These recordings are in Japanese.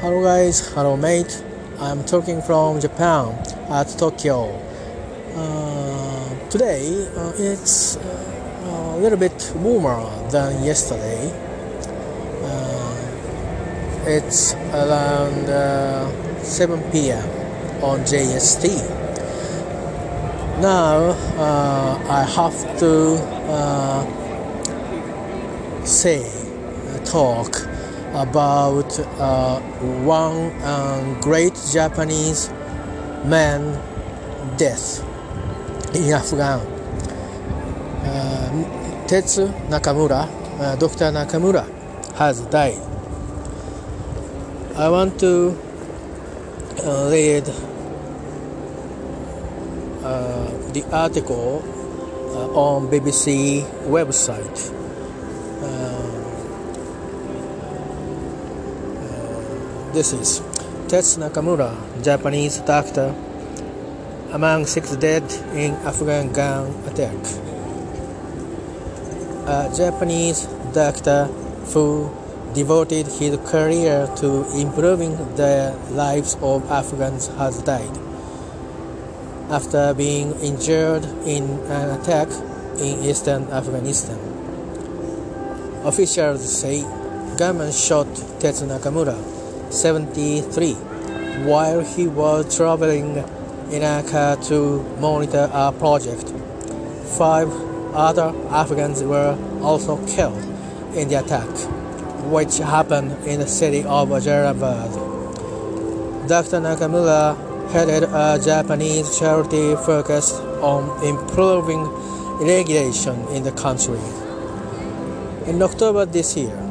Hello guys, hello mate. I'm talking from Japan at Tokyo. Uh, today uh, it's uh, a little bit warmer than yesterday. Uh, it's around uh, 7 p.m. on JST. Now uh, I have to say, talk about uh, one uh, great Japanese man death in Afghan. Uh, Tetsu Nakamura, uh, Dr. Nakamura, has died. I want to uh, read uh, the article uh, on BBC website. This is Tetsu Nakamura, Japanese doctor, among six dead in Afghan gun attack. A Japanese doctor who devoted his career to improving the lives of Afghans has died after being injured in an attack in eastern Afghanistan. Officials say gunmen shot Tetsu Nakamura 73 while he was traveling in a car to monitor a project. Five other Afghans were also killed in the attack, which happened in the city of Jalalabad. Dr. Nakamura headed a Japanese charity focused on improving irrigation in the country. In October this year,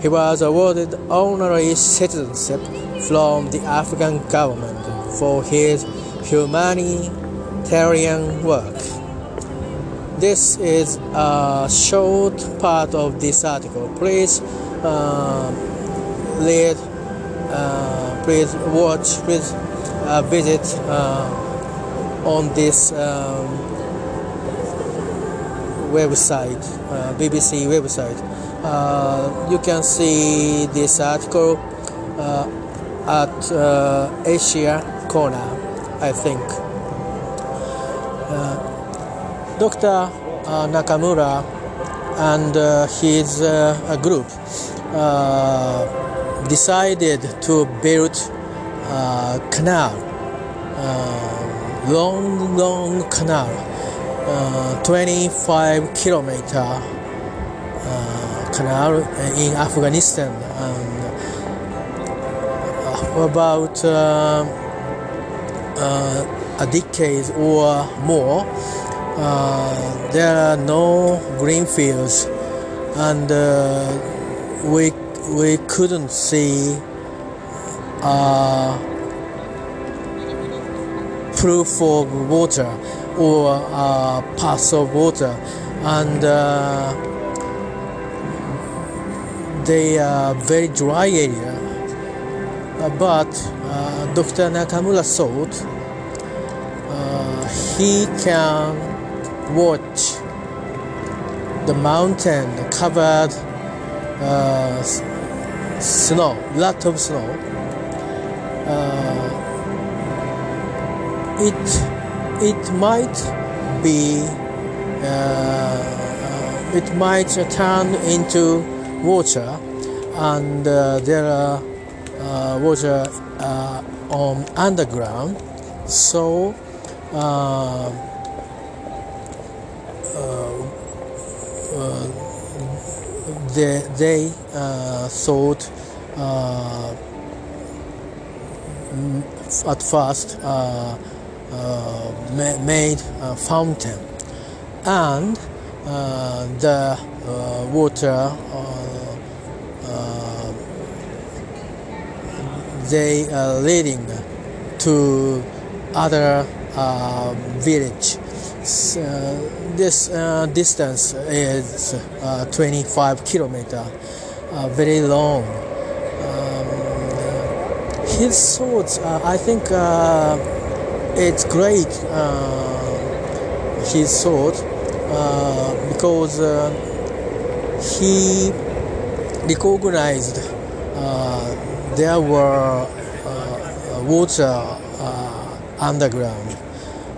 he was awarded honorary citizenship from the African government for his humanitarian work. This is a short part of this article. Please uh, read, uh, please watch, please uh, visit uh, on this um, website, uh, BBC website. Uh, you can see this article uh, at uh, Asia corner, I think. Uh, Dr. Uh, Nakamura and uh, his group decided to build a canal, long, long canal, 25 kilometer canal in Afghanistan and about uh, uh, a decade or more uh, there are no green fields and we we couldn't see proof of water or path of water and they are very dry area. Uh, but uh, Dr. Nakamura thought uh, he can watch the mountain covered snow, lot of snow. it it might be it might turn into water and uh, there are uh, water uh, on underground. So they, they thought at first uh, uh, made a fountain. And uh, the Uh, water uh, uh, they are leading to other uh, village. So this uh, distance is uh, 25 kilometer, very long. Um, his thoughts, I think it's great. his thought because he recognized there were uh, water uh, underground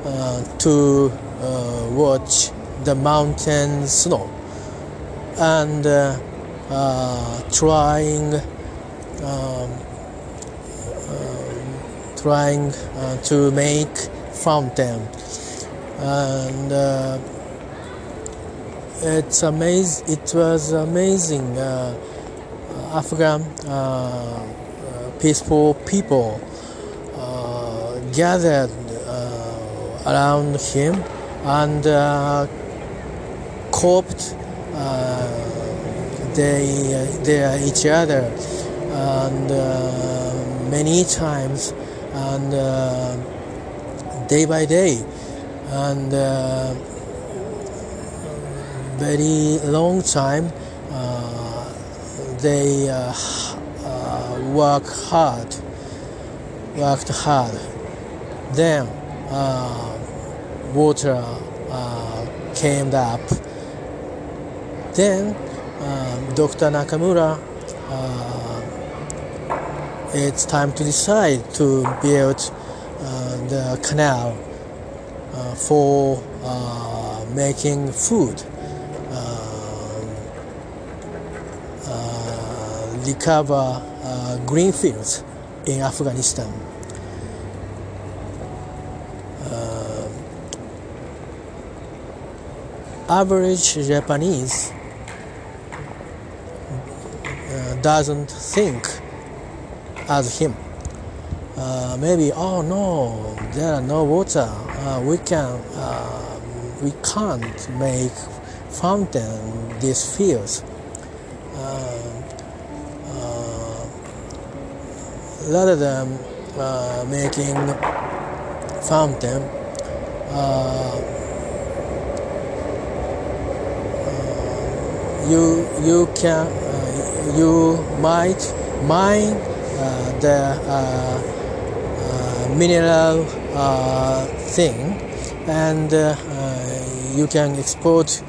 uh, to uh, watch the mountain snow and uh, uh, trying um, um, trying uh, to make fountain. And uh, it's amazing it was amazing uh, Afghan uh, uh, peaceful people uh, gathered uh, around him and uh, coped uh, they they each other. And uh, many times and uh, day by day. And uh, very long time uh, they uh, uh, work hard worked hard then water came up then Dr. Nakamura it's time to decide to build uh, the canal uh, for uh, making food, um, uh, recover uh, green fields in Afghanistan. Uh, average Japanese uh, doesn't think as him. Uh, maybe oh no, there are no water. Uh, we can uh, we can't make fountain these fields. Rather than uh, making fountain, uh, uh, you you can uh, you might mine uh, the mineral thing and you can export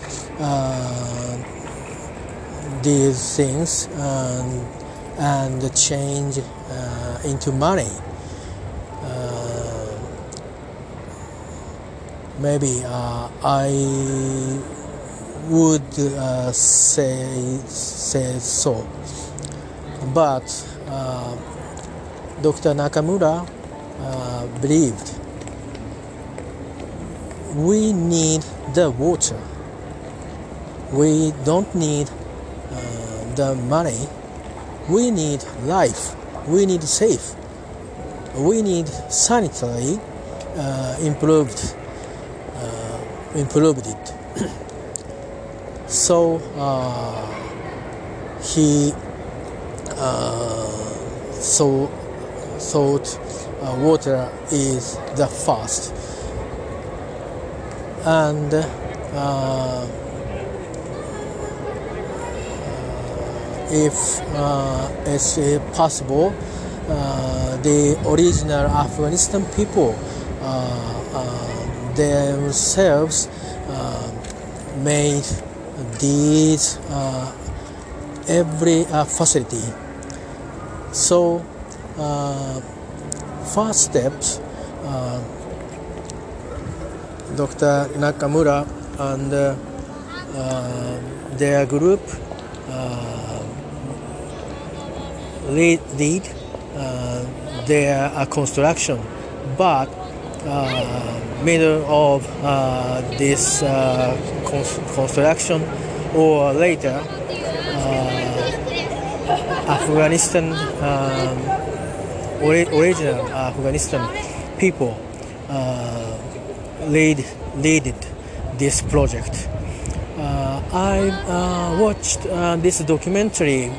these things and, and change uh, into money. Uh, maybe uh, I would uh, say say so, but uh, Dr. Nakamura uh, believed we need the water. We don't need uh, the money. We need life. We need safe. We need sanitary uh, improved uh, improved it. so uh, he uh, so thought uh, water is the first and if uh, it's uh, possible, uh, the original Afghanistan people themselves made these every facility. So, first steps. Uh, Dr. Nakamura and uh, their group uh, lead, lead uh, their uh, construction, but uh, middle of this cons- construction or later, Afghanistan um, ori- original Afghanistan people. Uh, lead leaded this project. Uh, I uh, watched this documentary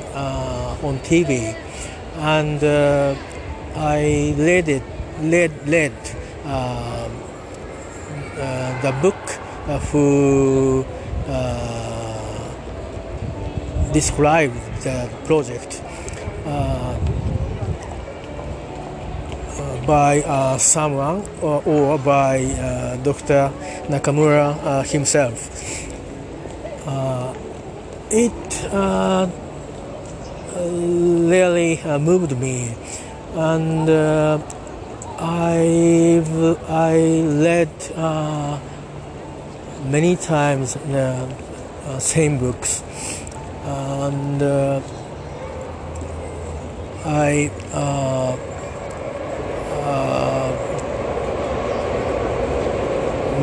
on TV, and uh, I read it, read, read uh, the book uh, who uh, described the project. Uh, by uh, someone or, or by uh, Dr. Nakamura uh, himself. It really uh, moved me, and uh, I've I read uh, many times the same books, and I.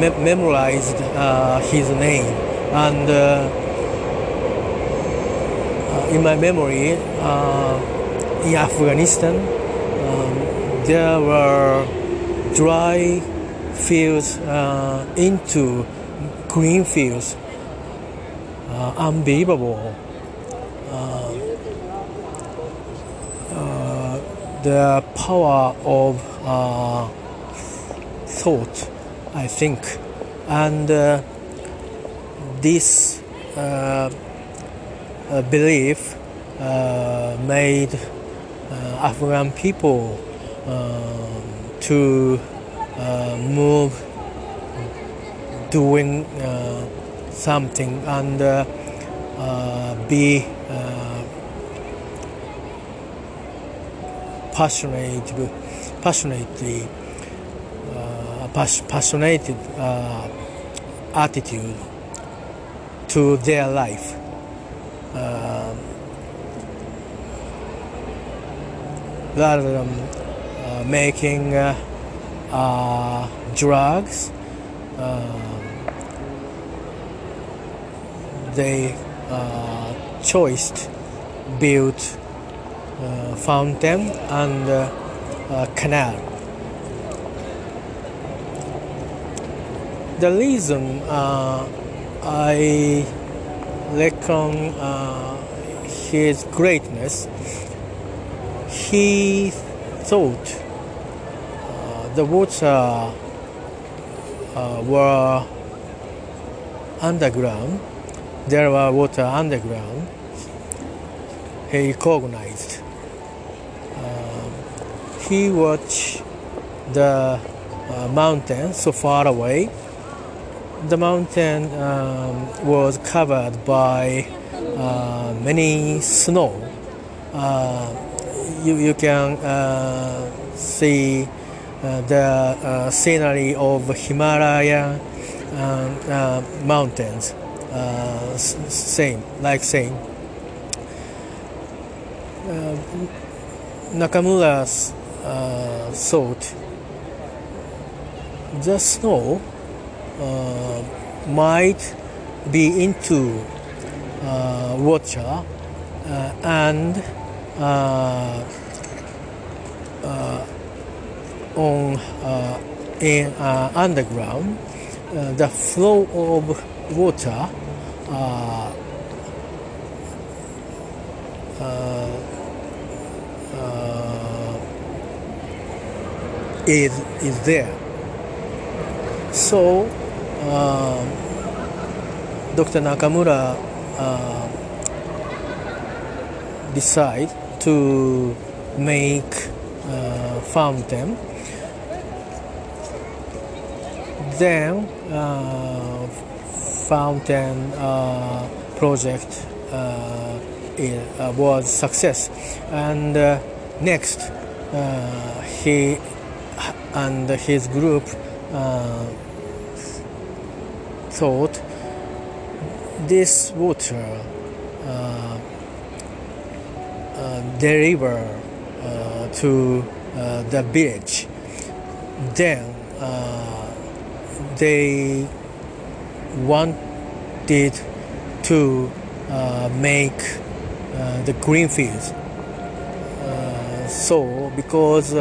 Me- memorized uh, his name and uh, in my memory uh, in Afghanistan um, there were dry fields uh, into green fields. Uh, unbelievable. The power of uh, thought I think. And uh, this uh, belief uh, made uh, Afghan people um, to uh, move doing something and be passionate passionately uh, passionate uh, attitude to their life. Uh, rather than uh, making uh, uh, drugs, um, they uh, choiced build uh, fountain and uh, canal. The reason uh, I reckon uh, his greatness, he thought uh, the water uh, were underground. There were water underground. He recognized. Um, he watched the uh, mountain so far away. The mountain um, was covered by uh, many snow. Uh, you, you can uh, see uh, the uh, scenery of Himalaya um, uh, mountains. Same, like same. Nakamura's uh, thought the snow uh, might be into uh, water uh, and uh, uh, on in underground the flow of water is is there. So Dr. Nakamura uh, decide to make uh, fountain. Then uh, fountain uh, project uh, i- uh, was success, and uh, next uh, he and his group uh, thought this water uh, uh, deliver uh, to uh, the village. Then uh, they wanted to uh, make the green fields. So because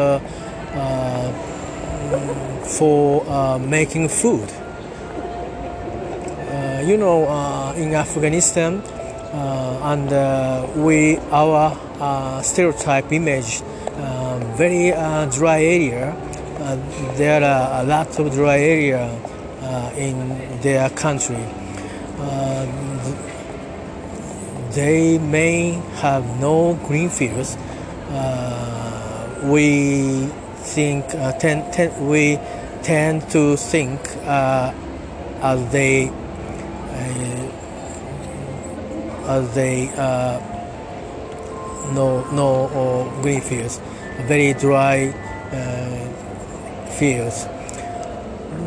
for making food. Uh, you know, uh, in Afghanistan, uh, and we our stereotype image, uh, very dry area. There are a lot of dry area in their country. They may have no green fields. We think uh, tend, tend, we tend to think uh, as they as they uh, no no uh, green fields, very dry uh, fields.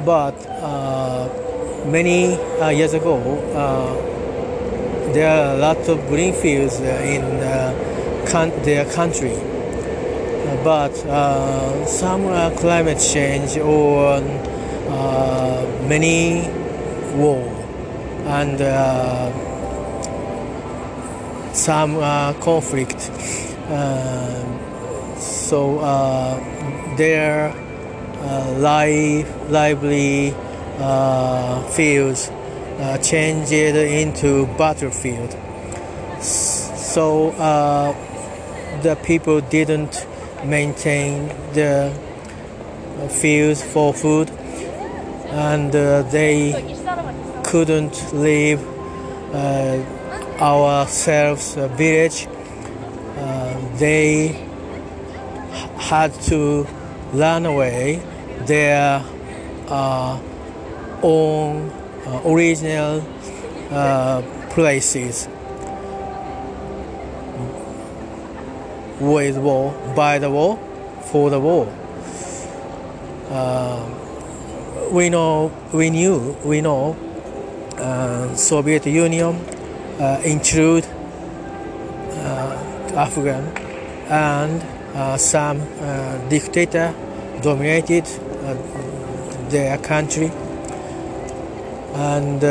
But uh, many uh, years ago, uh, there are a lot of green fields in their country. But some climate change or many war and some uh, conflict. Uh, so uh, their live, lively fields changed into battlefield. So the people didn't maintain the fields for food and uh, they couldn't leave uh, ourselves a village. Uh, they had to run away their uh, own uh, original uh, places with war, by the war, for the war. Uh, we know, we knew, we know, uh, Soviet Union uh, include uh, Afghan and uh, some dictator dominated their country. And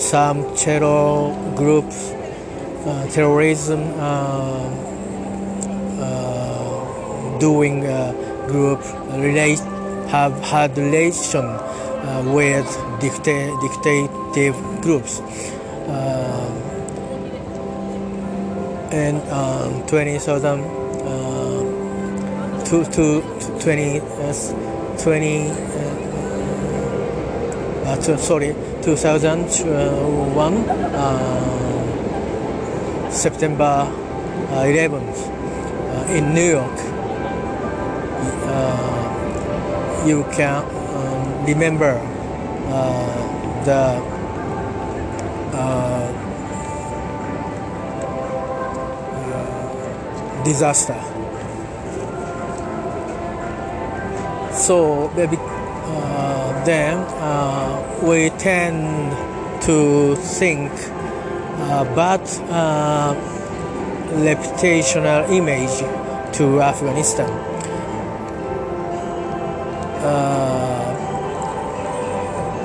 some terror groups, terrorism doing group relate have had relation uh, with dicta- dictative groups. Uh, and um, 20,000 uh, to, to, to 20, uh, 20 uh, to, sorry 2001 uh, September 11th in New York you can remember uh, the uh, uh, disaster. So maybe uh, then uh, we tend to think bad reputational image to Afghanistan.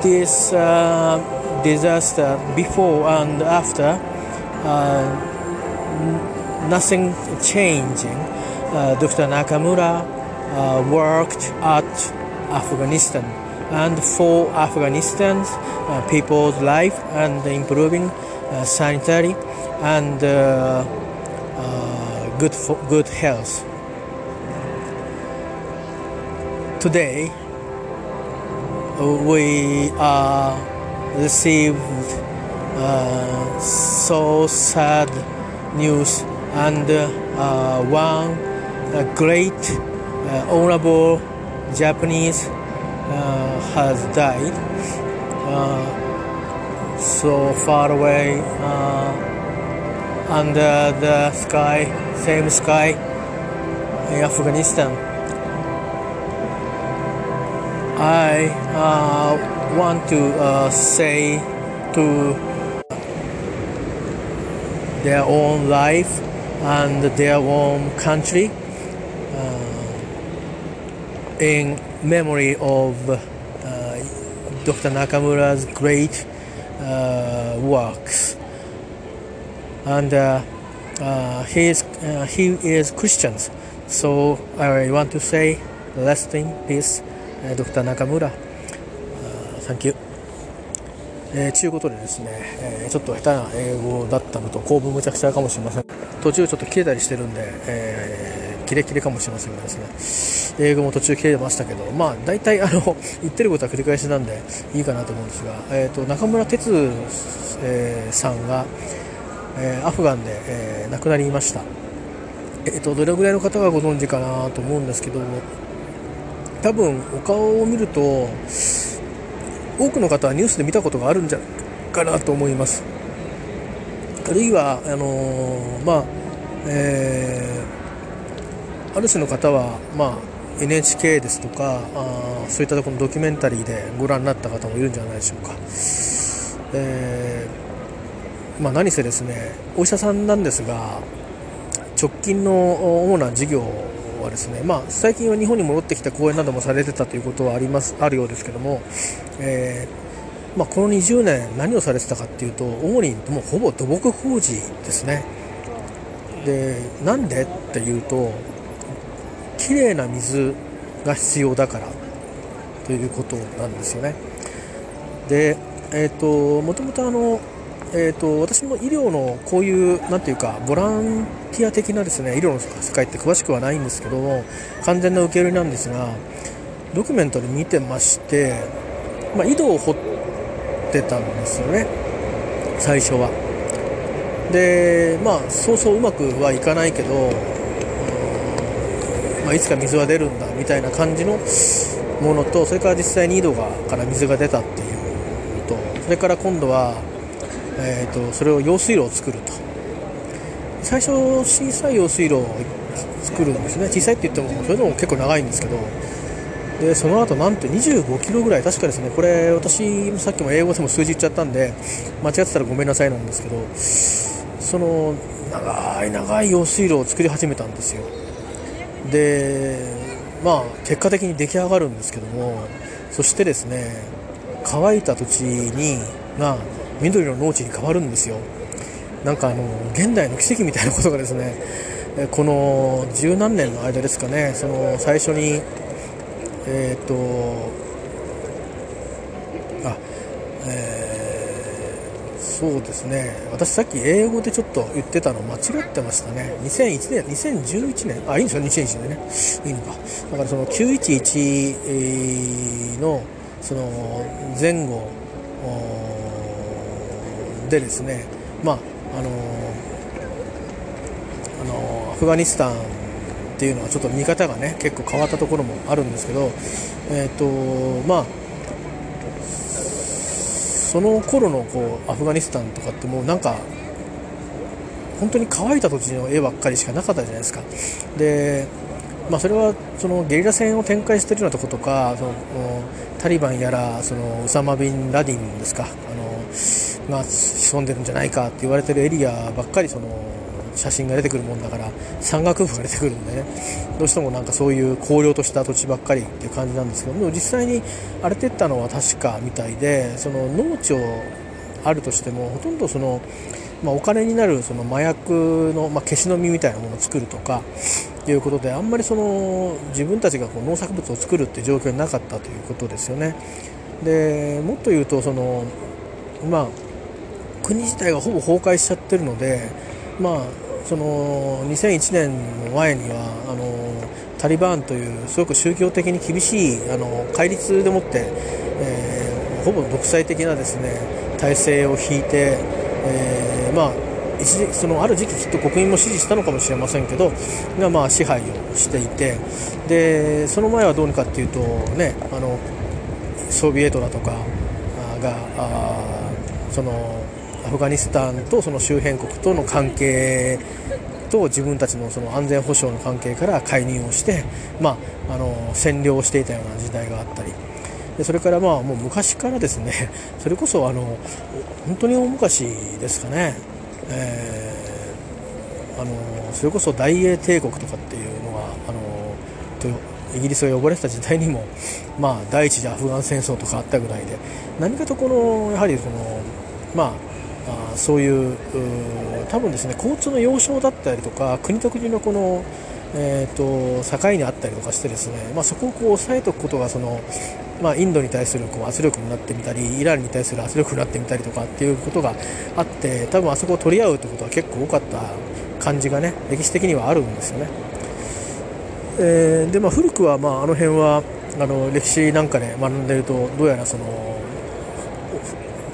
This uh, disaster before and after uh, nothing changing uh, Dr. Nakamura worked at Afghanistan and for Afghanistan's people's life and improving sanitary and good good health today we received uh, so sad news and uh, one great uh, honorable Japanese uh, has died. Uh, so far away under the sky same sky in Afghanistan I uh, want to uh, say to their own life and their own country uh, in memory of uh, Dr. Nakamura's great uh, works. And uh, he, is, he is Christian, so I want to say, lasting peace. ドクター中村、サンキュー。えー、ちゅうことでですね、えー、ちょっと下手な英語だったのと、構文むちゃくちゃかもしれません。途中ちょっと切れたりしてるんで、えー、キレキレかもしれませんがですね、英語も途中切れましたけど、まあ、大体、あの、言ってることは繰り返しなんで、いいかなと思うんですが、えっ、ー、と、中村哲、えー、さんが、え、アフガンで、え、亡くなりました。えっ、と、どれぐらいの方がご存知かなと思うんですけど、多分お顔を見ると多くの方はニュースで見たことがあるんじゃないかなと思いますあるいはあのまあえー、ある種の方は、まあ、NHK ですとかあそういったところのドキュメンタリーでご覧になった方もいるんじゃないでしょうか。えー、まあ、何せですねお医者さんなんですが直近の主な事業はですね、まあ、最近は日本に戻ってきた講演などもされてたということはありますあるようですけども、えー、まあ、この20年何をされてたかっていうと主にもうほぼ土木工事ですね。でなんでっていうと綺麗な水が必要だからということなんですよね。でえーと、もともとあの、えーと、私も医療のこういうなんていうかボランティア的なですね医療の世界って詳しくはないんですけど完全な受け売りなんですがドキュメントで見てまして、まあ、井戸を掘ってたんですよね。最初は。でまあそうそううまくはいかないけど、まあ、いつか水は出るんだみたいな感じのものとそれから実際に井戸がから水が出たっていうとそれから今度は、えーと、それを用水路を作ると。最初小さい用水路を作るんですね。小さいって言ってもそれでも結構長いんですけど。でその後なんと25キロぐらい確かですね。これ私さっきも英語でも数字言っちゃったんで間違ってたらごめんなさいなんですけど。その長い長い用水路を作り始めたんですよ。でまあ結果的に出来上がるんですけどもそしてですね乾いた土地にが緑の農地に変わるんですよ。なんかあの現代の奇跡みたいなことがですねこの十何年の間ですかねその最初にえっ、ー、とあえー、そうですね。私さっき英語でちょっと言ってたの間違ってましたね。2001年2011年？あいいんですよ2001年ね。いいのか。だからその911のその前後でですね、まああのあのアフガニスタンっていうのはちょっと見方がね結構変わったところもあるんですけど、えーとまあ、その頃のこうアフガニスタンとかってもうなんか本当に乾いた土地の絵ばっかりしかなかったじゃないですか。でまあ、それはそのゲリラ戦を展開しているようなところとかそのタリバンやらそのウサマ・ビン・ラディンですかあのが潜んでるんじゃないかって言われてるエリアばっかりその写真が出てくるもんだから山岳部が出てくるんでねどうしてもなんかそういう荒涼とした土地ばっかりっていう感じなんですけども実際に荒れてったのは確かみたいでその農地をあるとしてもほとんどその、まあ、お金になるその麻薬の、まあ、消しの実みたいなものを作るとかいうことであんまりその自分たちがこう農作物を作るっていう状況になかったということですよね。でもっと言うとその、まあ、国自体がほぼ崩壊しちゃってるので、まあ、その2001年の前にはあのタリバンというすごく宗教的に厳しいあの戒律でもって、えー、ほぼ独裁的なですね体制を引いて、えー、まあ一時そのある時期きっと国民も支持したのかもしれませんけどがまあ支配をしていてでその前はどうにかっていうとねあのソビエトだとかがそのアフガニスタンとその周辺国との関係と自分たちのその安全保障の関係から介入をして、まあ、あの占領していたような時代があったり。でそれからまあもう昔からですね それこそあの本当に大昔ですかね。えー、あのそれこそ大英帝国とかっていうのはあのイギリスが呼ばれてた時代にも、まあ、第一次アフガン戦争とかあったぐらいで何かとこのやはりその、ま、あそういう多分ですね交通の要衝だったりとか国と国のこのえーと、境にあったりとかしてですね、まあ、そこをこう抑えておくことがその、まあ、インドに対するこう圧力になってみたりイランに対する圧力になってみたりとかっていうことがあって多分あそこを取り合うということは結構多かった感じがね歴史的にはあるんですよね。えー、でまあ、古くは、まあ、あの辺はあの歴史なんかで学んでいるとどうやらその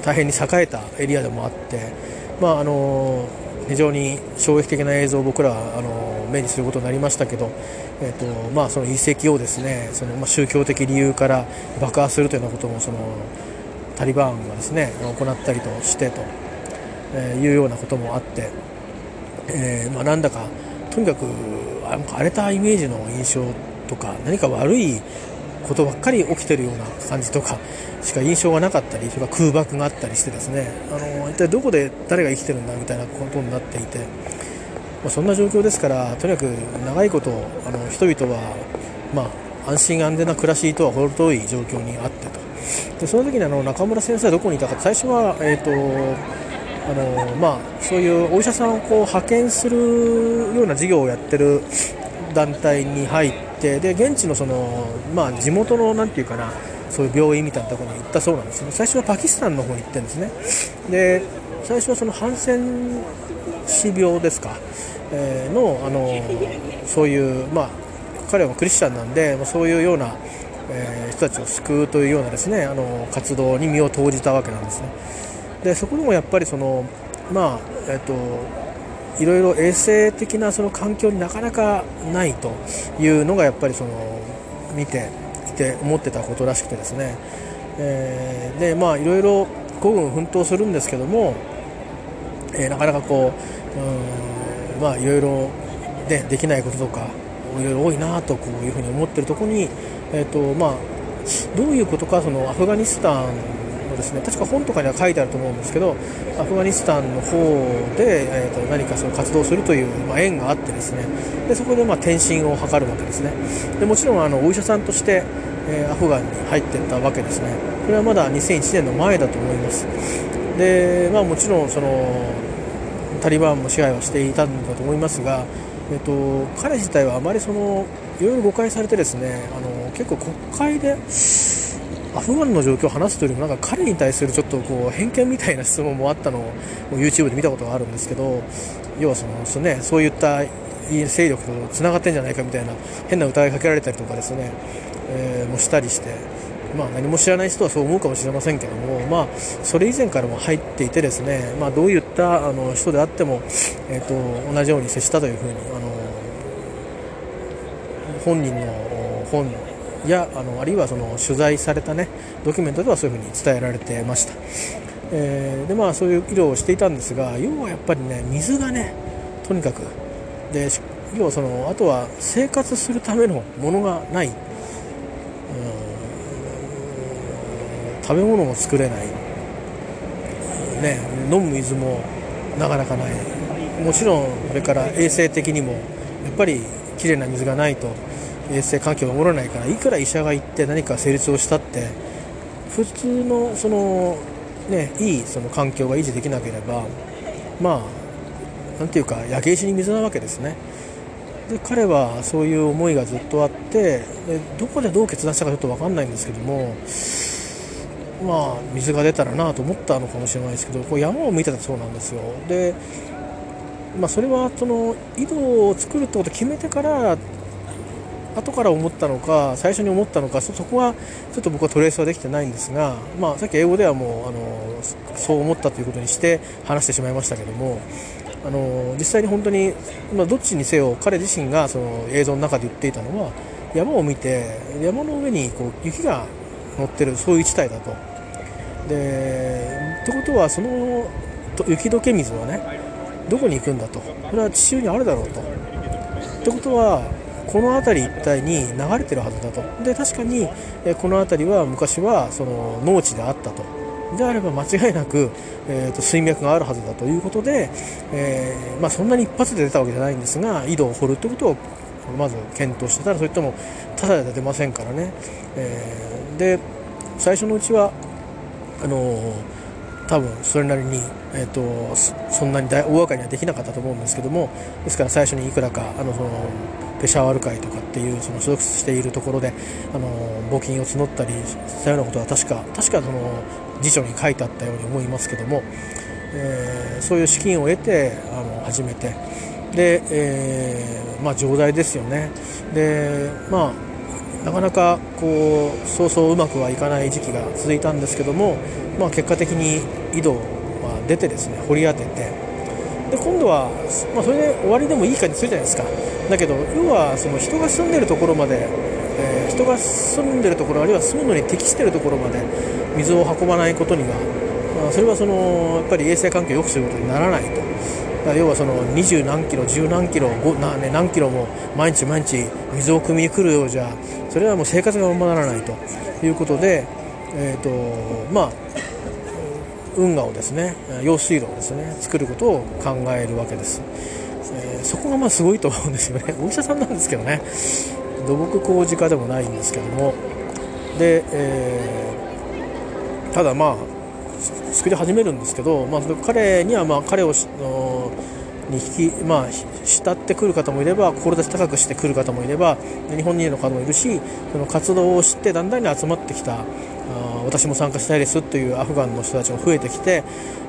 大変に栄えたエリアでもあって、まあ、あの非常に衝撃的な映像を僕らはあの目にすることになりましたけど、えーとまあ、その遺跡をですねその、まあ、宗教的理由から爆破するというようなこともそのタリバンがですね行ったりとしてとえいうようなこともあって、えまあ、なんだかとにかく荒れたイメージの印象とか何か悪いことばっかり起きてるような感じとかしか印象がなかったりそれか空爆があったりしてですねあの一体どこで誰が生きてるんだみたいなことになっていて、まあ、そんな状況ですからとにかく長いことあの人々は、まあ、安心安全な暮らしとは程遠い状況にあってと。でその時にあの中村先生はどこにいたか最初は、えーとあのまあ、そういうお医者さんをこう派遣するような事業をやってる団体に入ってで現地のその、まあ、地元のなんていうかなそういう病院みたいなところに行ったそうなんですね。最初はパキスタンの方に行ってるんですね。で最初はそのハンセン氏病ですか、えー、のあのそういう、まあ、彼はクリスチャンなんでそういうような、えー、人たちを救うというようなですねあの活動に身を投じたわけなんですね。でそこでもやっぱりそのまあえっ、といろいろ衛生的なその環境になかなかないというのがやっぱりその見ていて思ってたことらしくてですね、えー、でまあいろいろ孤軍奮闘するんですけども、えー、なかなかこううんまあいろいろ、ね、できないこととかいろいろ多いなとこういうふうに思ってるところに、えーとまあ、どういうことかそのアフガニスタンのですね。確か本とかには書いてあると思うんですけどアフガニスタンの方で、えーと、何かその活動するという、まあ、縁があってですね。でそこでまあ転身を図るわけですね。でもちろんあのお医者さんとして、えー、アフガンに入っていったわけですね。これはまだ2001年の前だと思います。で、まあ、もちろんそのタリバンも支配はしていたんだと思いますが、えーと、彼自体はあまりそのいろいろ誤解されてですねあの結構国会でアフガンの状況を話すというよりもなんか彼に対するちょっとこう偏見みたいな質問もあったのを YouTube で見たことがあるんですけど要はそのそ、ね、そういった勢力とつながってんじゃないかみたいな変な疑いかけられたりとかですね、えー、もしたりして。まあ、何も知らない人はそう思うかもしれませんけども、まあ、それ以前からも入っていてですね、まあ、どういったあの人であっても、えーと、同じように接したというふうにあの本人の本やあのあるいはその取材された、ね、ドキュメントではそういうふうに伝えられてました、えー、でまあ、そういう医療をしていたんですが要はやっぱりね水がねとにかくで要はそのあとは生活するためのものがない。食べ物も作れない、ね、飲む水もなかなかない。もちろんそれから衛生的にもやっぱりきれいな水がないと衛生環境を守らないからいくら医者が行って何か成立をしたって普通のその、ね、いいその環境が維持できなければまあなんていうか焼け石に水なわけですね。で彼はそういう思いがずっとあってでどこでどう決断したかちょっと分かんないんですけどもまあ水が出たらなと思ったのかもしれないですけどこう山を見てたそうなんですよ。でまあ、それはその井戸を作るってことを決めてから後から思ったのか最初に思ったのかそこはちょっと僕はトレースはできてないんですが、まあ、さっき英語ではもうあのそう思ったということにして話してしまいましたけどもあの実際に本当に、まあ、どっちにせよ彼自身がその映像の中で言っていたのは山を見て山の上にこう雪が乗ってるそういう地帯だと。でってことはその雪解け水はねどこに行くんだとこれは地中にあるだろうと。ってことはこの辺り一帯に流れてるはずだと。で確かにこの辺りは昔はその農地であったと。であれば間違いなく、えーと、水脈があるはずだということで、えー、まあ、そんなに一発で出たわけじゃないんですが井戸を掘るということをまず検討してたらそれともただで出ませんからね、えー、で最初のうちはあのー、多分それなりに、えーと、そんなに大大掛かりにはできなかったと思うんですけどもですから最初にいくらかあのそのペシャワール会とかっていうその所属しているところであの募金を募ったりしたようなことは確か確かその辞書に書いてあったように思いますけども、えー、そういう資金を得てあの始めてで、えー、まあ常在ですよね。でまあなかなかこうそうそううまくはいかない時期が続いたんですけども、まあ、結果的に井戸は出てですね掘り当ててで今度は、まあ、それで終わりでもいい感じするじゃないですか。だけど要はその人が住んでるところまで、えー、人が住んでるところあるいは住むのに適してるところまで水を運ばないことにはあそれはそのやっぱり衛生環境を良くすることにならないと。要はその二十何キロ十何キロな、ね、何キロも毎日毎日水を汲みに来るようじゃそれはもう生活がままならないということで、えーとまあ、運河をですね用水路をですね作ることを考えるわけです、えー、そこがまあすごいと思うんですよね。お医者さんなんですけどね。土木工事課でもないんですけども。で、えー、ただまあ作り始めるんですけど、まあ、彼にはまあ彼をに引き、まあ、慕ってくる方もいれば志高くしてくる方もいれば日本人の方もいるしその活動を知ってだんだんに集まってきたあ私も参加したいですというアフガンの人たちも増えてきて、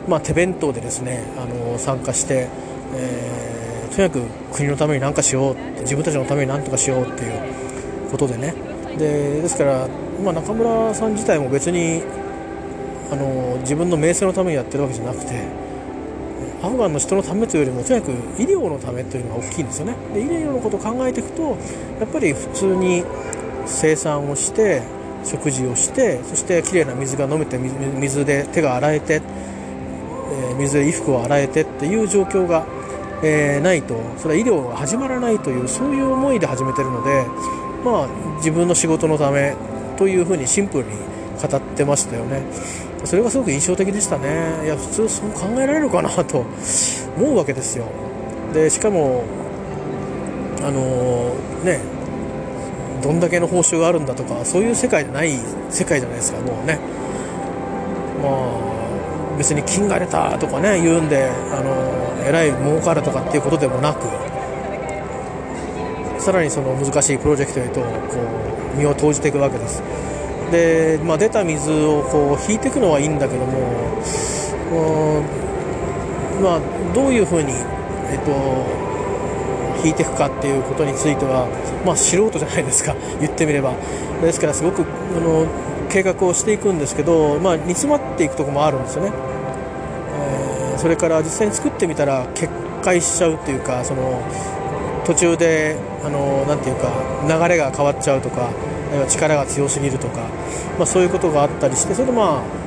まあ、手弁当でですねあの参加して、えー、とにかく国のために何かしよう自分たちのために何とかしようっていうことでね。でですから、まあ、中村さん自体も別にあの自分の名声のためにやってるわけじゃなくてアフガンの人のためというよりもとにかく医療のためというのが大きいんですよね。で医療のことを考えていくとやっぱり普通に生産をして食事をしてそしてきれいな水が飲めて水で手が洗えて、え水で衣服を洗えてっていう状況が、え、ないとそれは医療が始まらないというそういう思いで始めてるのでまあ自分の仕事のためというふうにシンプルに語ってましたよね。それがすごく印象的でしたね。いや普通そう考えられるかなと思うわけですよ。でしかもあのー、ねどんだけの報酬があるんだとかそういう世界じゃない世界じゃないですかもうね。まあ別に金が出たとかね言うんであの、えらい儲かるとかっていうことでもなくさらにその難しいプロジェクトへとこう身を投じていくわけです。で、まあ、出た水をこう引いていくのはいいんだけども、まあ、どういうふうに、えっと、引いていくかっていうことについては、まあ、素人じゃないですか。言ってみれば。ですからすごくあの計画をしていくんですけど、まあ、煮詰まっていくところもあるんですよね、えー、それから実際に作ってみたら決壊しちゃうっていうかその途中であのなていうか流れが変わっちゃうとかあるいは力が強すぎるとか、まあ、そういうことがあったりしてそれでまあ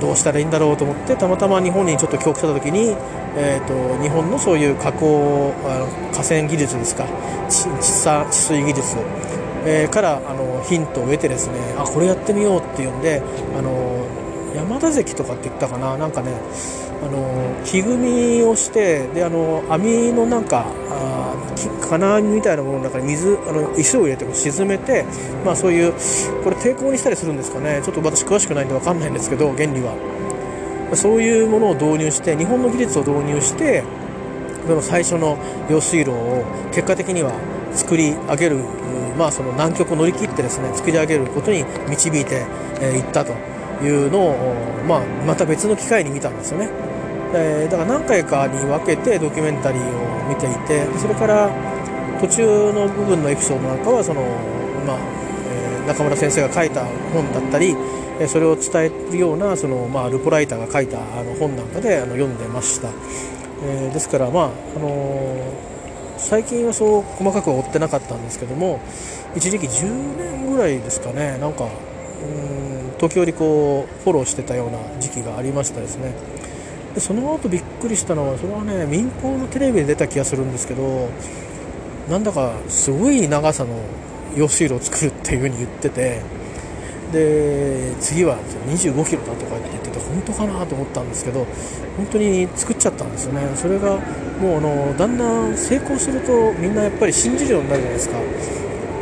どうしたらいいんだろうと思ってたまたま日本にちょっと帰国した時に、えーと、日本のそういう加工あの河川技術ですか治水技術、えー、からあのヒントを得てですねあこれやってみようっていうんであの山田関とかって言ったかななんかねあの木組みをしてであの網のなんかあ金網みたいなものの中に水あの石を入れて沈めて、まあ、そういうこれ抵抗にしたりするんですかねちょっと私詳しくないんで分かんないんですけど原理はそういうものを導入して日本の技術を導入してその最初の用水路を結果的には作り上げる、まあ、その南極を乗り切ってですね作り上げることに導いてい、ったというのを、まあ、また別の機会に見たんですよね。えー、だから何回かに分けてドキュメンタリーを見ていてそれから途中の部分のエピソードなんかはその、まあえー、中村先生が書いた本だったりそれを伝えるようなその、まあ、ルポライターが書いたあの本なんかであの読んでました、えー、ですから、まああのー、最近はそう細かく追ってなかったんですけども一時期10年ぐらいですかねなんかうん時折こうフォローしてたような時期がありましたですね。でその後びっくりしたのはそれはね民放のテレビで出た気がするんですけどなんだかすごい長さの用水路を作るっていう風に言っててで次は25キロだとか言ってて本当かなと思ったんですけど本当に作っちゃったんですよね。それがもうあのだんだん成功するとみんなやっぱり信じるようになるじゃないですか。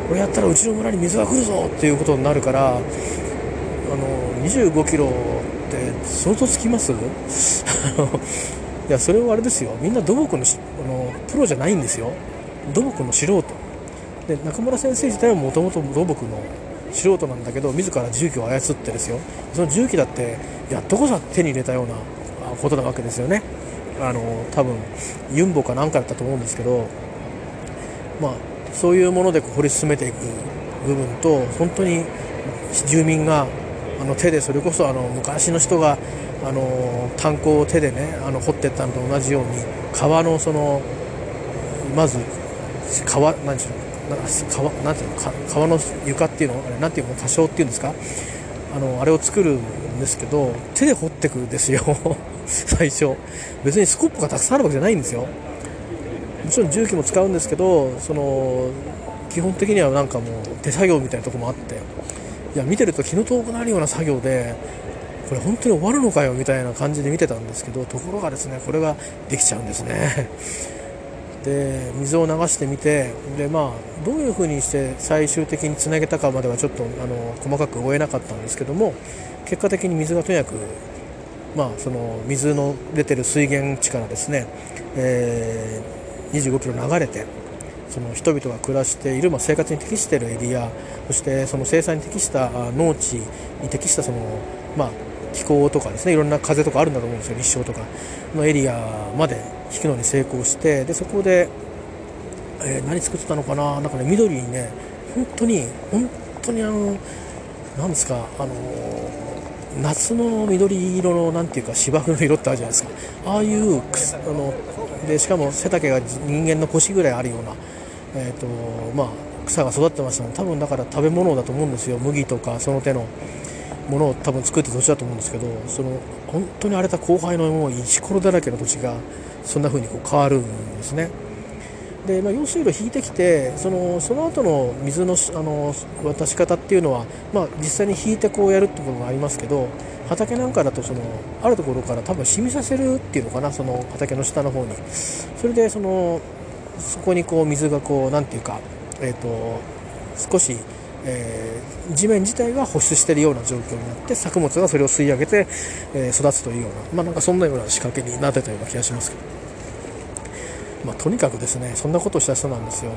これやったらうちの村に水が来るぞっていうことになるからあの25キロって想像つきます？いやそれはあれですよ。みんな土木のあのプロじゃないんですよ。土木の素人。で中村先生自体はもともと土木の素人なんだけど自ら重機を操ってですよ。その重機だってやっとこそ手に入れたようなことなわけですよね。あの多分ユンボか何かだったと思うんですけどまあそういうもので掘り進めていく部分と本当に住民があの手でそれこそあの昔の人があの炭鉱を手でねあの掘ってったのと同じように川のそのまず川なんでしょう川なんていうの川の床っていうのなんていうの多少っていうんですかあのあれを作るんですけど手で掘ってくんですよ 最初。別にスコップがたくさんあるわけじゃないんですよ。もちろん重機も使うんですけどその基本的にはなんかもう手作業みたいなとこもあって。いや見てると気の遠くなるような作業でこれ本当に終わるのかよみたいな感じで見てたんですけどところがですねこれができちゃうんですね。で水を流してみてで、まあ、どういうふうにして最終的につなげたかまではちょっとあの細かく追えなかったんですけども結果的に水がとにかく、まあ、その水の出てる水源地からですね、えー、25キロ流れてその人々が暮らしている、まあ、生活に適しているエリアそしてその生産に適した農地に適したその、まあ、気候とかですねいろんな風とかあるんだと思うんですよ日照とか。のエリアまで引くのに成功してでそこで、えー、何作ってたのかな？なんかね緑にね本当に本当にあのなんですかあの夏の緑色のなんていうか芝生の色ってあるじゃないですか。ああいうあのでしかも背丈が人間の腰ぐらいあるような、えーとまあ、草が育ってましたので多分だから食べ物だと思うんですよ。麦とかその手のものを多分作って土地だと思うんですけどその本当に荒れた荒廃のもう石ころだらけの土地がそんな風にこう変わるんですね。で、まあ、用水路引いてきてそのその後の水のあの渡し方っていうのは、まあ、実際に引いてこうやるってことがありますけど畑なんかだとそのあるところから多分染みさせるっていうのかなその畑の下の方に。それでそのそこにこう水がこうなんていうか、えーと少しえー、地面自体が保湿しているような状況になって作物がそれを吸い上げて、えー、育つというような,、まあ、なんかそんなような仕掛けになってたような気がしますけど、まあ、とにかくですねそんなことをした人なんですよ。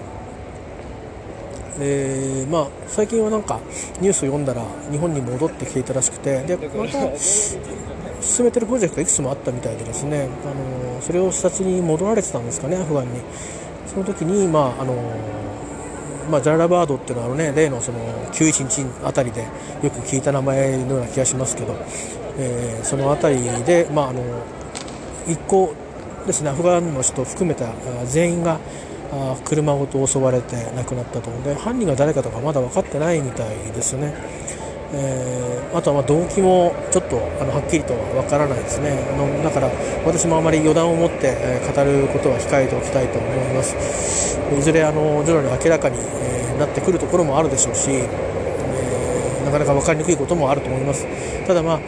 でまあ、最近はなんかニュースを読んだら日本に戻ってきていたらしくてでまた進めてるプロジェクトいくつもあったみたいでですねあのそれを視察に戻られてたんですかねアフガンにその時に、まあ、あのまあ、ジャララバードっていうのはあのね例のその911あたりでよく聞いた名前のような気がしますけど、えー、その辺りで、まあ、あの一行ですねアフガンの人を含めた全員が車ごと襲われて亡くなったとで犯人が誰かとかまだ分かってないみたいですね。えー、あとはま動機もちょっとあのはっきりとは分からないですね。あのだから私もあまり予断を持って、え語ることは控えておきたいと思います。いずれあの徐々に明らかに、えなってくるところもあるでしょうし、え、なかなか分かりにくいこともあると思います。ただまあ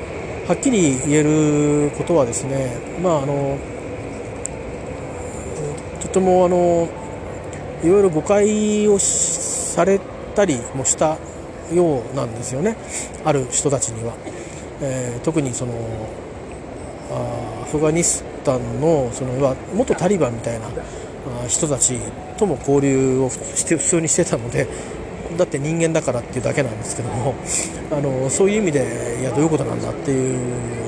はっきり言えることはですねまああのとてもあのいろいろ誤解をされたりもしたようなんですよね。ある人たちには、えー、特にそのアフガニスタンのその元タリバンみたいな人たちとも交流をして普通にしてたのでだって人間だからっていうだけなんですけどもあのそういう意味でいやどういうことなんだっていう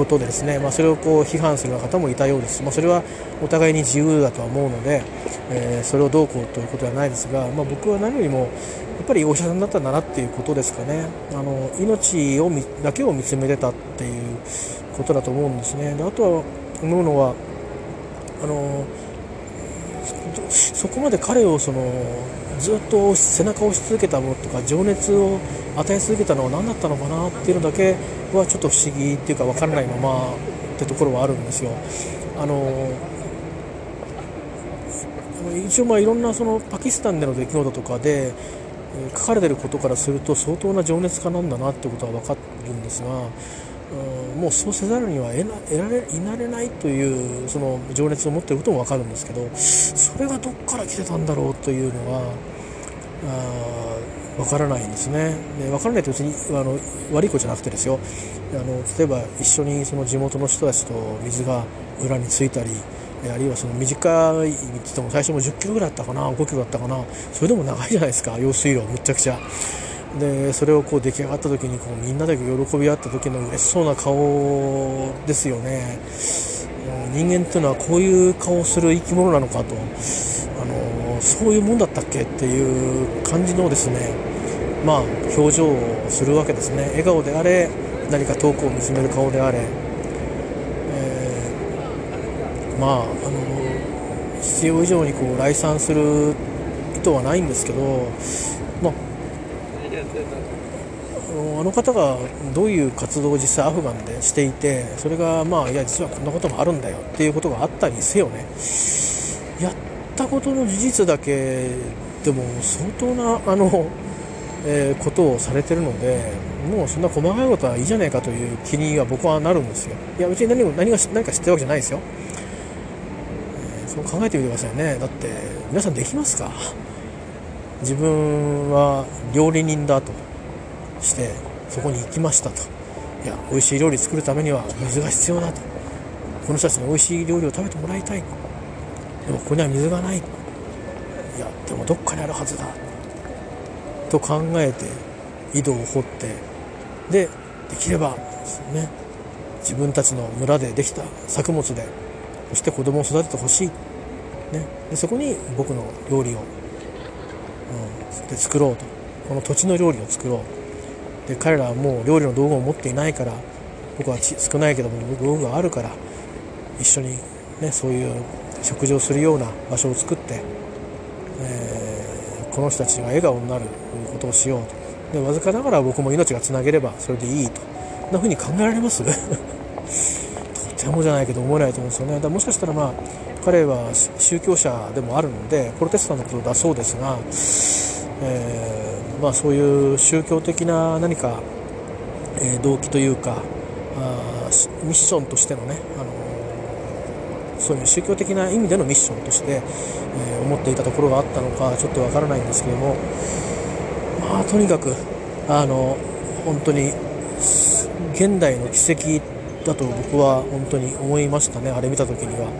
ことですね、まあ、それをこう批判する方もいたようです、まあ、それはお互いに自由だとは思うので、えー、それをどうこうということではないですが、まあ、僕は何よりもやっぱりお医者さんだったんだなっていうことですかね。あの命をだけを見つめてたっていうことだと思うんですね。であとは思うのはあのそこまで彼をそのずっと背中を押し続けたものとか情熱を与え続けたのは何だったのかなっていうのだけはちょっと不思議っていうか分からないままってところはあるんですよ。あの一応まあいろんなそのパキスタンでの出来事とかで書かれてることからすると相当な情熱家なんだなってことは分かるんですが、うん、もうそうせざるには得られいられないというその情熱を持っていることも分かるんですけどそれがどこから来てたんだろうというのはあ分からないんですね。で分からないと別にあの悪い子じゃなくてですよ。あの例えば一緒にその地元の人たちと水が裏についたりあるいはその短いって言っても最初も10キロぐらいだったかな5キロだったかな。それでも長いじゃないですか用水路むちゃくちゃ。でそれをこう出来上がった時にこうみんなで喜び合った時の嬉しそうな顔ですよね。人間っていうのはこういう顔をする生き物なのかと。そういうもんだったっけっていう感じのですねまあ表情をするわけですね。笑顔であれ何か遠くを見つめる顔であれえまああの必要以上にこう来賛する意図はないんですけど、まあ、あの方がどういう活動を実際アフガンでしていてそれがまあいや実はこんなこともあるんだよっていうことがあったにせよね。やったことの事実だけでも相当なあの、えー、ことをされてるのでもうそんな細かいことはいいじゃないかという気には僕はなるんですよ。いやうちに何を何が何か知ってるわけじゃないですよ、えー、そう考えてみてくださいね。だって皆さんできますか？自分は料理人だとしてそこに行きましたと。いや美味しい料理作るためには水が必要だと。この人たちに美味しい料理を食べてもらいたい。でもここには水がない。いやでもどっかにあるはずだ。と考えて井戸を掘って。でできればね自分たちの村でできた作物でそして子供を育ててほしい、ね、でそこに僕の料理を、うん、で作ろうと。この土地の料理を作ろう。で彼らはもう料理の道具を持っていないから僕は少ないけども道具があるから一緒に、ね、そういう食事をするような場所を作って、えー、この人たちが笑顔になることをしようと。でわずかながら僕も命がつなげればそれでいいと。そんな風に考えられます？とてもじゃないけど思えないと思うんですよね。だもしかしたらまあ彼は宗教者でもあるのでプロテスタントのことだそうですが、えー、まあ、そういう宗教的な何か、えー、動機というかあミッションとしてのね、あのそういう宗教的な意味でのミッションとして、えー、思っていたところがあったのかちょっとわからないんですけども、まあ、とにかくあの本当に現代の奇跡だと僕は本当に思いましたねあれ見た時には、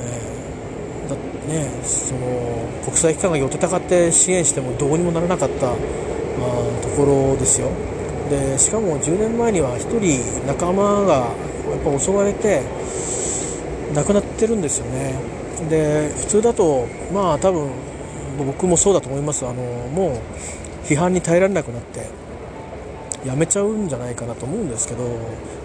えー、だねその国際機関が寄ってたかって支援してもどうにもならなかった、まあ、ところですよ。でしかも10年前には1人仲間がやっぱ襲われて亡くなってるんですよね。で普通だとまあ多分僕もそうだと思います。あのもう批判に耐えられなくなって辞めちゃうんじゃないかなと思うんですけど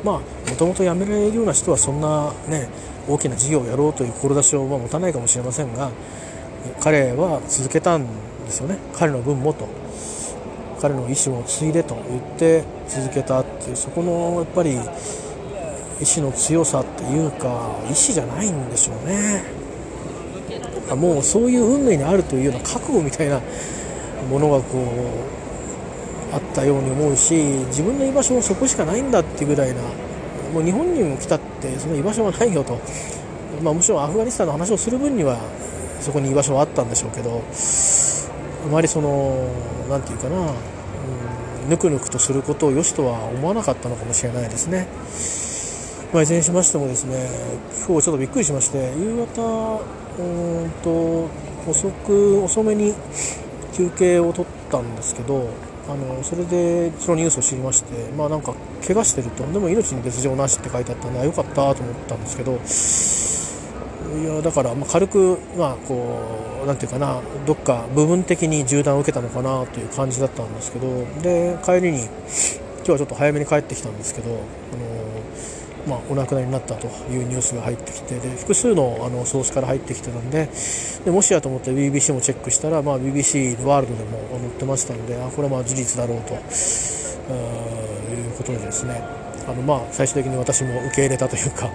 まあもともと辞められるような人はそんなね大きな事業をやろうという志を持たないかもしれませんが彼は続けたんですよね。彼の分もと。彼の意思を継いでと言って続けたっていうそこのやっぱり意志の強さっていうか意志じゃないんでしょうねもうそういう運命にあるというような覚悟みたいなものがこうあったように思うし自分の居場所もそこしかないんだっていうぐらいなもう日本にも来たってその居場所はないよと、まあ、もちろんアフガニスタンの話をする分にはそこに居場所はあったんでしょうけどあまりその何て言うかな、ぬくぬくとすることを良しとは思わなかったのかもしれないですね。まあ、いずれにしましてもですね今日ちょっとびっくりしまして夕方うんと遅く遅めに休憩を取ったんですけどあのそれでそのニュースを知りましてまあなんか怪我してるとでも命に別状なしって書いてあったんでよかったと思ったんですけどいやだからまあ軽くまあこうなんていうかなどっか部分的に銃弾を受けたのかなという感じだったんですけどで帰りに今日はちょっと早めに帰ってきたんですけどあのまあ、お亡くなりになったというニュースが入ってきてで複数のあのソースから入ってきてたんででもしやと思って BBC もチェックしたら、まあ、BBC ワールドでも載ってましたのであこれはまあ事実だろうということでですねあの、まあ、最終的に私も受け入れたというか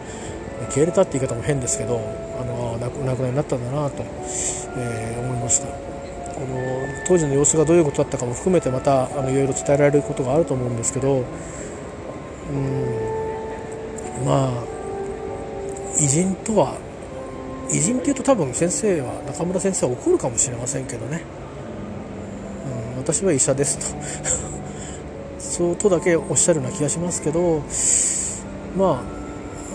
受け入れたって言い方も変ですけどあの亡くなりになったんだなと、えー、思いました。この当時の様子がどういうことだったかも含めてまたいろいろ伝えられることがあると思うんですけどうんまあ偉人とは偉人っていうと多分先生は中村先生は怒るかもしれませんけどね、うん、私は医者ですと。そうとだけおっしゃるような気がしますけどま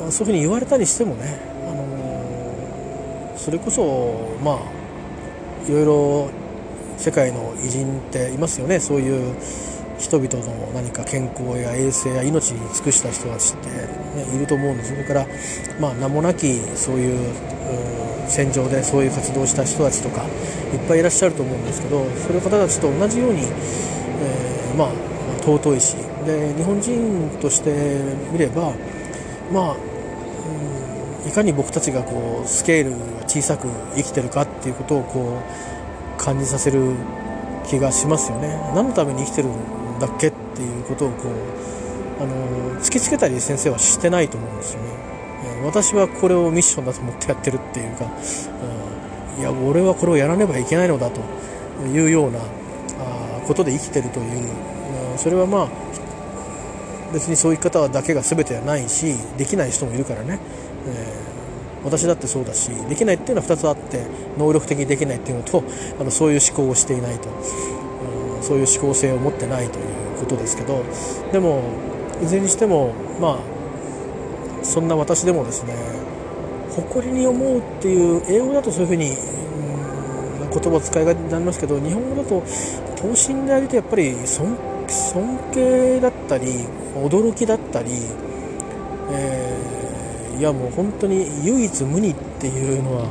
あそういうふうに言われたりしてもね、あのー、それこそまあいろいろ世界の偉人っていますよね。そういう人々の何か健康や衛生や命に尽くした人たちって、ね、いると思うんです。それから、まあ、名もなきそういう戦場でそういう活動をした人たちとかいっぱいいらっしゃると思うんですけどそういう方たちと同じように、えー、まあ、尊いしで日本人として見ればまあ、うん、いかに僕たちがこうスケールが小さく生きてるかっていうことをこう感じさせる気がしますよね。何のために生きてるんだけっていうことをこうあの突きつけたり先生はしてないと思うんですよね、え私はこれをミッションだと思ってやってるっていうか、うん、いや俺はこれをやらねばいけないのだというようなあことで生きてるという、うん、それはまあ別にそういう方だけが全てはないしできない人もいるからね、えー私だってそうだしできないっていうのは2つあって能力的にできないっていうのとあのそういう思考をしていないと、そういう思考性を持ってないということですけどでもいずれにしてもまあそんな私でもですね誇りに思うっていう英語だとそういうふうに、言葉使いがになりますけど日本語だと等身であるとやっぱり尊敬だったり驚きだったり、えーいやもう本当に唯一無二っていうのは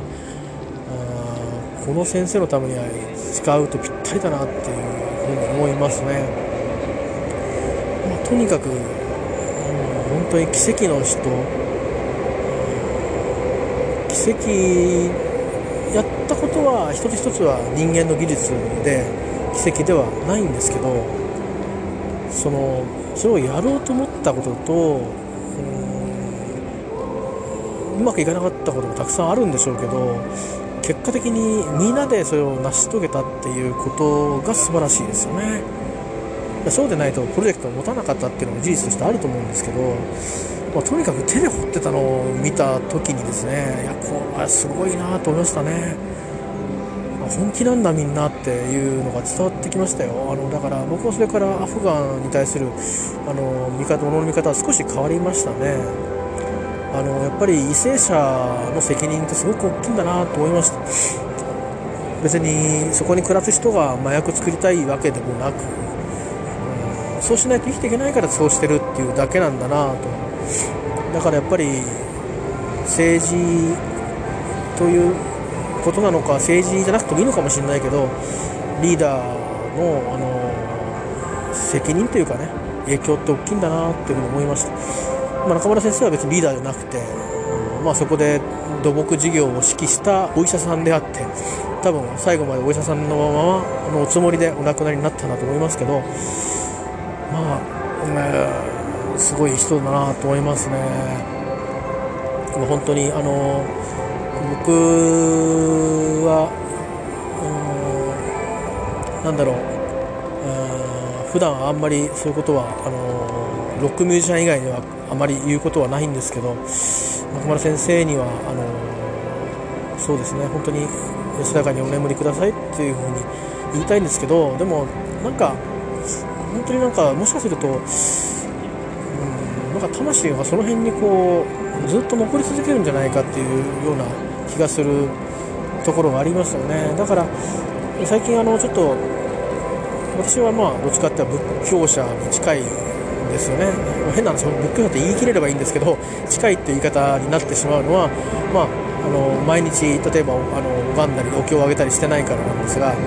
あこの先生のためには使うとぴったりだなっていう思いますね、まあ、とにかく、うん、本当に奇跡の人、奇跡やったことは一つ一つは人間の技術で奇跡ではないんですけどそのそれをやろうと思ったこととうまくいかなかったこともたくさんあるんでしょうけど結果的にみんなでそれを成し遂げたっていうことが素晴らしいですよね。そうでないとプロジェクトを持たなかったっていうのも事実としてあると思うんですけど、まあ、とにかく手で掘ってたのを見た時にですねいやこれはすごいなと思いましたね。本気なんだみんなっていうのが伝わってきましたよ。あのだから僕はそれからアフガンに対するあの見方物の見方は少し変わりましたね。あのやっぱり為政者の責任ってすごく大きいんだなと思いました。別にそこに暮らす人が麻薬作りたいわけでもなく、うん、そうしないと生きていけないからそうしてるっていうだけなんだなと。だからやっぱり政治ということなのか政治じゃなくてもいいのかもしれないけどリーダーのあの責任というかね影響って大きいんだなっていうふうに思いました。まあ、中村先生は別にリーダーじゃなくて、まあ、そこで土木事業を指揮したお医者さんであって多分最後までお医者さんのままのおつもりでお亡くなりになったんだと思いますけどまあ、ね、すごい人だなと思いますね。も本当にあの僕は、うん、なんだろう、うん、普段あんまりそういうことはあのロックミュージシャン以外ではあまり言うことはないんですけど中村先生にはあのそうですね本当に安らかにお眠りくださいっていうふうに言いたいんですけどでもなんか本当になんかもしかすると、うん、なんか魂がその辺にこうずっと残り続けるんじゃないかっていうような気がするところがありますよね。だから最近あのちょっと私はまあどっちかっていうと仏教者に近いですよね。変なんですよ仏教者って言い切れればいいんですけど近いっていう言い方になってしまうのは、まあ、あの毎日例えばあの拝んだりお経をあげたりしてないからなんですがあ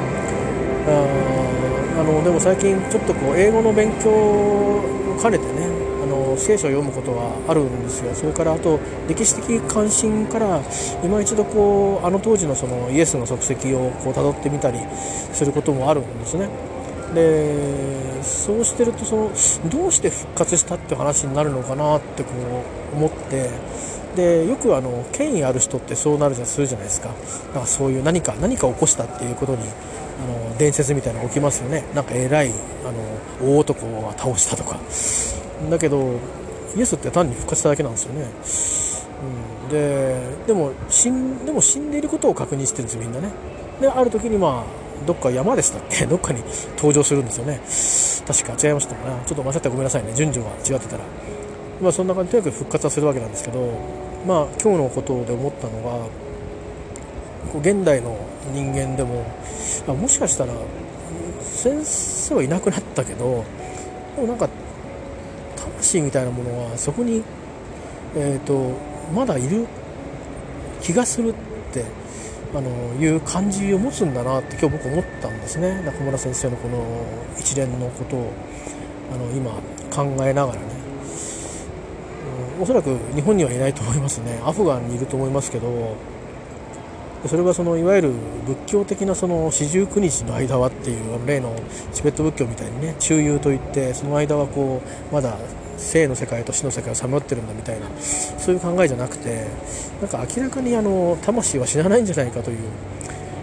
あのでも最近ちょっとこう英語の勉強を兼ねてねあの聖書を読むことはあるんですよ。それからあと歴史的関心から今一度こうあの当時のそのイエスの足跡をこう辿ってみたりすることもあるんですね。でそうしてるとそのどうして復活したって話になるのかなってこう思ってでよくあの権威ある人ってそうなるじゃするじゃないですか。だからそういう何か何か起こしたっていうことにあの伝説みたいなの起きますよね。なんか偉いあの大男が倒したとか。だけどイエスって単に復活しただけなんですよね、うん、ででも死んでも死んでいることを確認してるんですよみんなね。である時にまあどっか山でしたっけ？どっかに登場するんですよね。確か。違いましたかな。ちょっと間違ったらごめんなさいね。順序が違ってたら。まあそんな感じでとにかく復活はするわけなんですけどまあ今日のことで思ったのがこう現代の人間でもあもしかしたら先生はいなくなったけどでもなんか魂みたいなものはそこにえっ、ー、とまだいる気がするってあのいう感じを持つんだなって今日僕思ったんですね。中村先生のこの一連のことをあの今考えながらね、うん、おそらく日本にはいないと思いますね。アフガンにいると思いますけどそれはそのいわゆる仏教的なその四十九日の間はっていう例のチベット仏教みたいにね中遊といってその間はこうまだ生の世界と死の世界をさまよってるんだみたいなそういう考えじゃなくてなんか明らかにあの魂は死なないんじゃないかという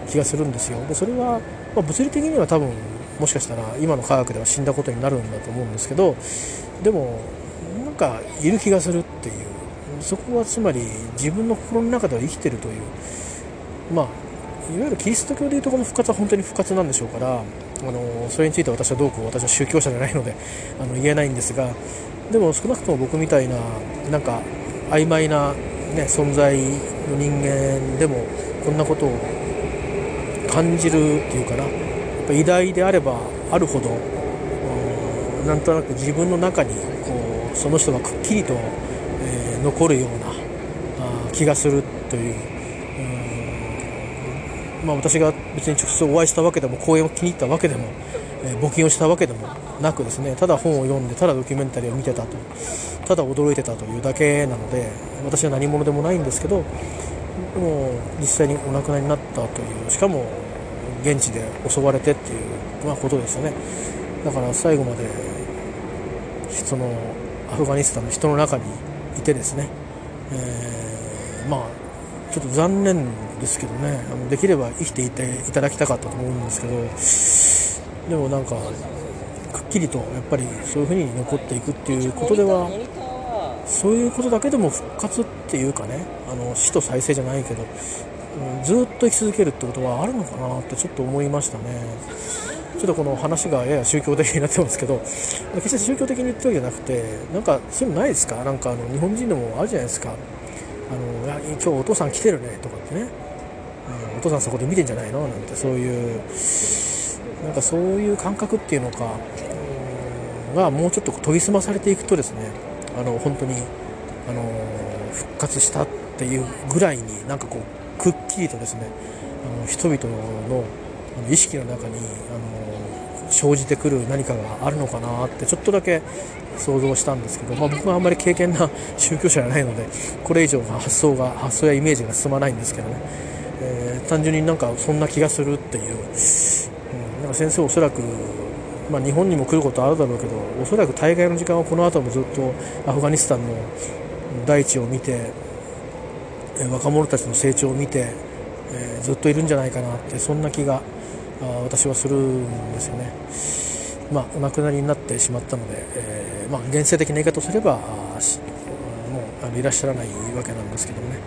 気がするんですよ。でそれは、まあ、物理的には多分もしかしたら今の科学では死んだことになるんだと思うんですけどでもなんかいる気がするっていう。そこはつまり自分の心の中では生きてるという。まあいわゆるキリスト教でいうとこの復活は本当に復活なんでしょうからあのそれについて私はどうこう私は宗教者じゃないのであの言えないんですがでも少なくとも僕みたいななんか曖昧な、ね、存在の人間でもこんなことを感じるっていうかなやっぱ偉大であればあるほどなんとなく自分の中にこうその人がくっきりと、えー、残るようなあ気がするという。まあ、私が別に直接お会いしたわけでも講演を気に入ったわけでも、え、募金をしたわけでもなくですねただ本を読んでただドキュメンタリーを見てたと。ただ驚いてたというだけなので私は何者でもないんですけどでも実際にお亡くなりになったというしかも現地で襲われてっていう、まあ、ことですよね。だから最後までそのアフガニスタンの人の中にいてですね、えー、まあちょっと残念ですけどね。あのできれば生きていていただきたかったと思うんですけどでもなんかくっきりとやっぱりそういうふうに残っていくっていうことではそういうことだけでも復活っていうかねあの死と再生じゃないけど、うん、ずっと生き続けるってことはあるのかなってちょっと思いましたね。ちょっとこの話がやや宗教的になってますけど決して宗教的に言ってるわけじゃなくてなんかそういうのないですか？なんかあの日本人でもあるじゃないですか。あの今日お父さん来てるねとかってね、うん、お父さんそこで見てんじゃないの？なんてそういうなんかそういう感覚っていうのかがもうちょっと研ぎ澄まされていくとですねあの本当にあの復活したっていうぐらいになんかこうくっきりとですねあの人々の意識の中にあの生じてくる何かがあるのかなってちょっとだけ想像したんですけど、まあ、僕はあんまり経験な 宗教者じゃないのでこれ以上発想が発想やイメージが進まないんですけどね、えー、単純になんかそんな気がするっていう、先生おそらくまあ、日本にも来ることあるだろうけどおそらく大概の時間はこの後もずっとアフガニスタンの大地を見て若者たちの成長を見て、えー、ずっといるんじゃないかなってそんな気が私はするんですよね。まあ、お亡くなりになってしまったので、えーまあ、現世的な言い方をすればもうあのいらっしゃらないわけなんですけどもね、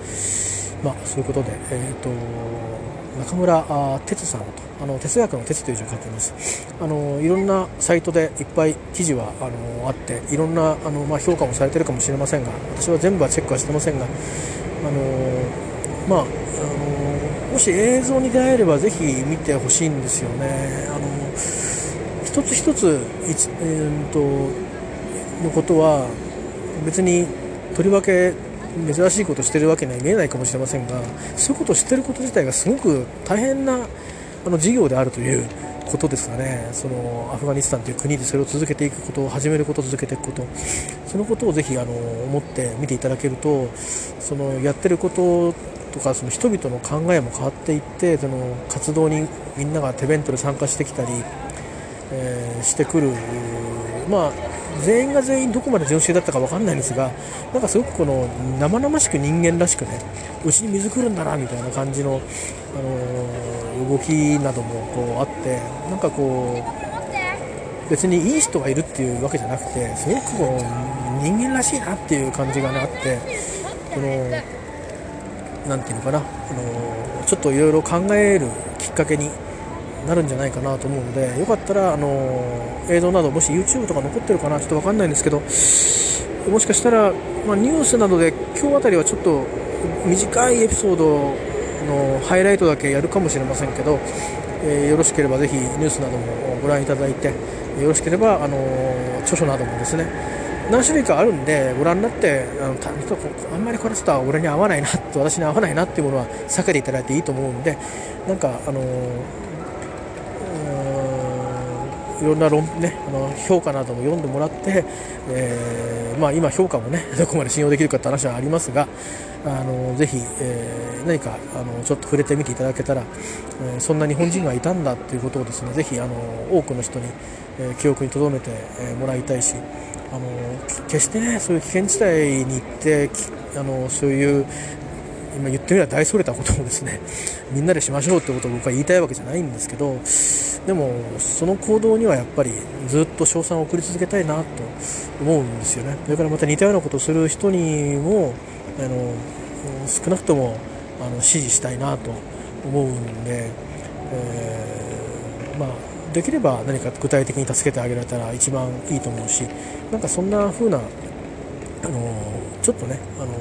まあ、そういうことで、えーと中村哲さんとあの哲学の哲という字を書いています。あのいろんなサイトでいっぱい記事はあのあっていろんなあの、まあ、評価もされてるかもしれませんが私は全部はチェックはしてませんがあのまああのもし映像に出会えればぜひ見てほしいんですよね。あの一つ一つ、えー、とのことは別にとりわけ珍しいことをしてるわけには見えないかもしれませんがそういうことをしてること自体がすごく大変なあの事業であるということですかね。そのアフガニスタンという国でそれを続けていくことを始めることを続けていくこと。そのことをぜひあの思って見ていただけるとそのやってることとかその人々の考えも変わっていってその活動にみんなが手弁当で参加してきたり、えー、してくる。まあ全員が全員どこまで純粋だったか分かんないんですがなんかすごくこの生々しく人間らしくねうちに水来るんだなみたいな感じの、あのー、動きなどもこうあってなんかこう別にいい人がいるっていうわけじゃなくてすごくこう人間らしいなっていう感じがねあってこの何て言うのかな、あの、ちょっといろいろ考えるきっかけになるんじゃないかなと思うのでよかったら、あの映像などもし YouTube とか残ってるかなちょっと分かんないんですけどもしかしたら、まあ、ニュースなどで今日あたりはちょっと短いエピソードのハイライトだけやるかもしれませんけど、えー、よろしければぜひニュースなどもご覧いただいてよろしければ、あの著書などもですね何種類かあるんでご覧になってあのあんまりこれちょっと俺に合わないなと私に合わないなっていうものは避けていただいていいと思うんでなんかあのいろんな論、ね、あの評価なども読んでもらって、えー、まあ、今、評価もね どこまで信用できるかって話はありますがあのぜひ、えー、何かあのちょっと触れてみていただけたら、えー、そんな日本人がいたんだということをですねぜひあの多くの人に、え、記憶に留めて、もらいたいしあの決してねそういう危険地帯に行ってあのそういう今言ってみれば大それたことをですね みんなでしましょうってことを僕は言いたいわけじゃないんですけどでもその行動にはやっぱりずっと賞賛を送り続けたいなと思うんですよね。それからまた似たようなことをする人にもあの少なくともあの支持したいなと思うんで、えー、まあ、できれば何か具体的に助けてあげられたら一番いいと思うしなんかそんな風なあのちょっとねあの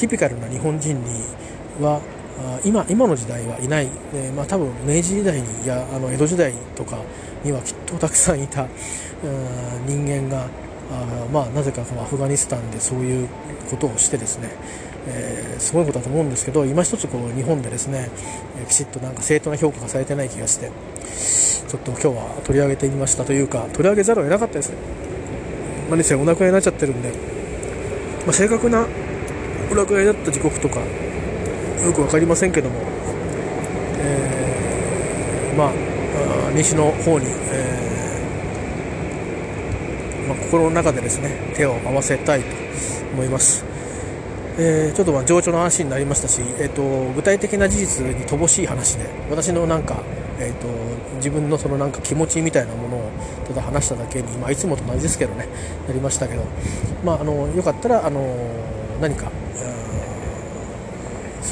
ティピカルな日本人には今今の時代はいない、でまあ、多分明治時代にいやあの江戸時代とかにはきっとたくさんいた人間があ、まあ、なぜかこのアフガニスタンでそういうことをしてですね、えー、すごいことだと思うんですけど今一つこう日本でですねきちっとなんか正当な評価がされてない気がしてちょっと今日は取り上げてみましたというか取り上げざるを得なかったですね。何せお亡くなりになっちゃってるんで、まあ、正確なお亡くなりになった時刻とかよく分かりませんけども、えー、まあ西の方に、えー、まあ、心の中でですね手を合わせたいと思います。えー、ちょっとまあ情緒の話になりましたし、えーと、具体的な事実に乏しい話で私のなんか、えーと、自分のそのなんか気持ちみたいなものをただ話しただけに、まあ、いつもと同じですけどねなりましたけど、まあ、あのよかったらあの何か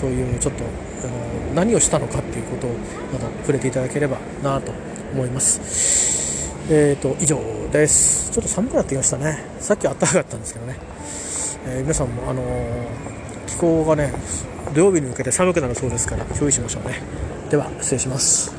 そういうちょっとあの何をしたのかっていうことをまた触れていただければなと思います。えーと、以上です。ちょっと寒くなってきましたね。さっき暖かかったんですけどね。えー、皆さんも、あのー、気候がね、土曜日に向けて寒くなるそうですから注意しましょうね。では、失礼します。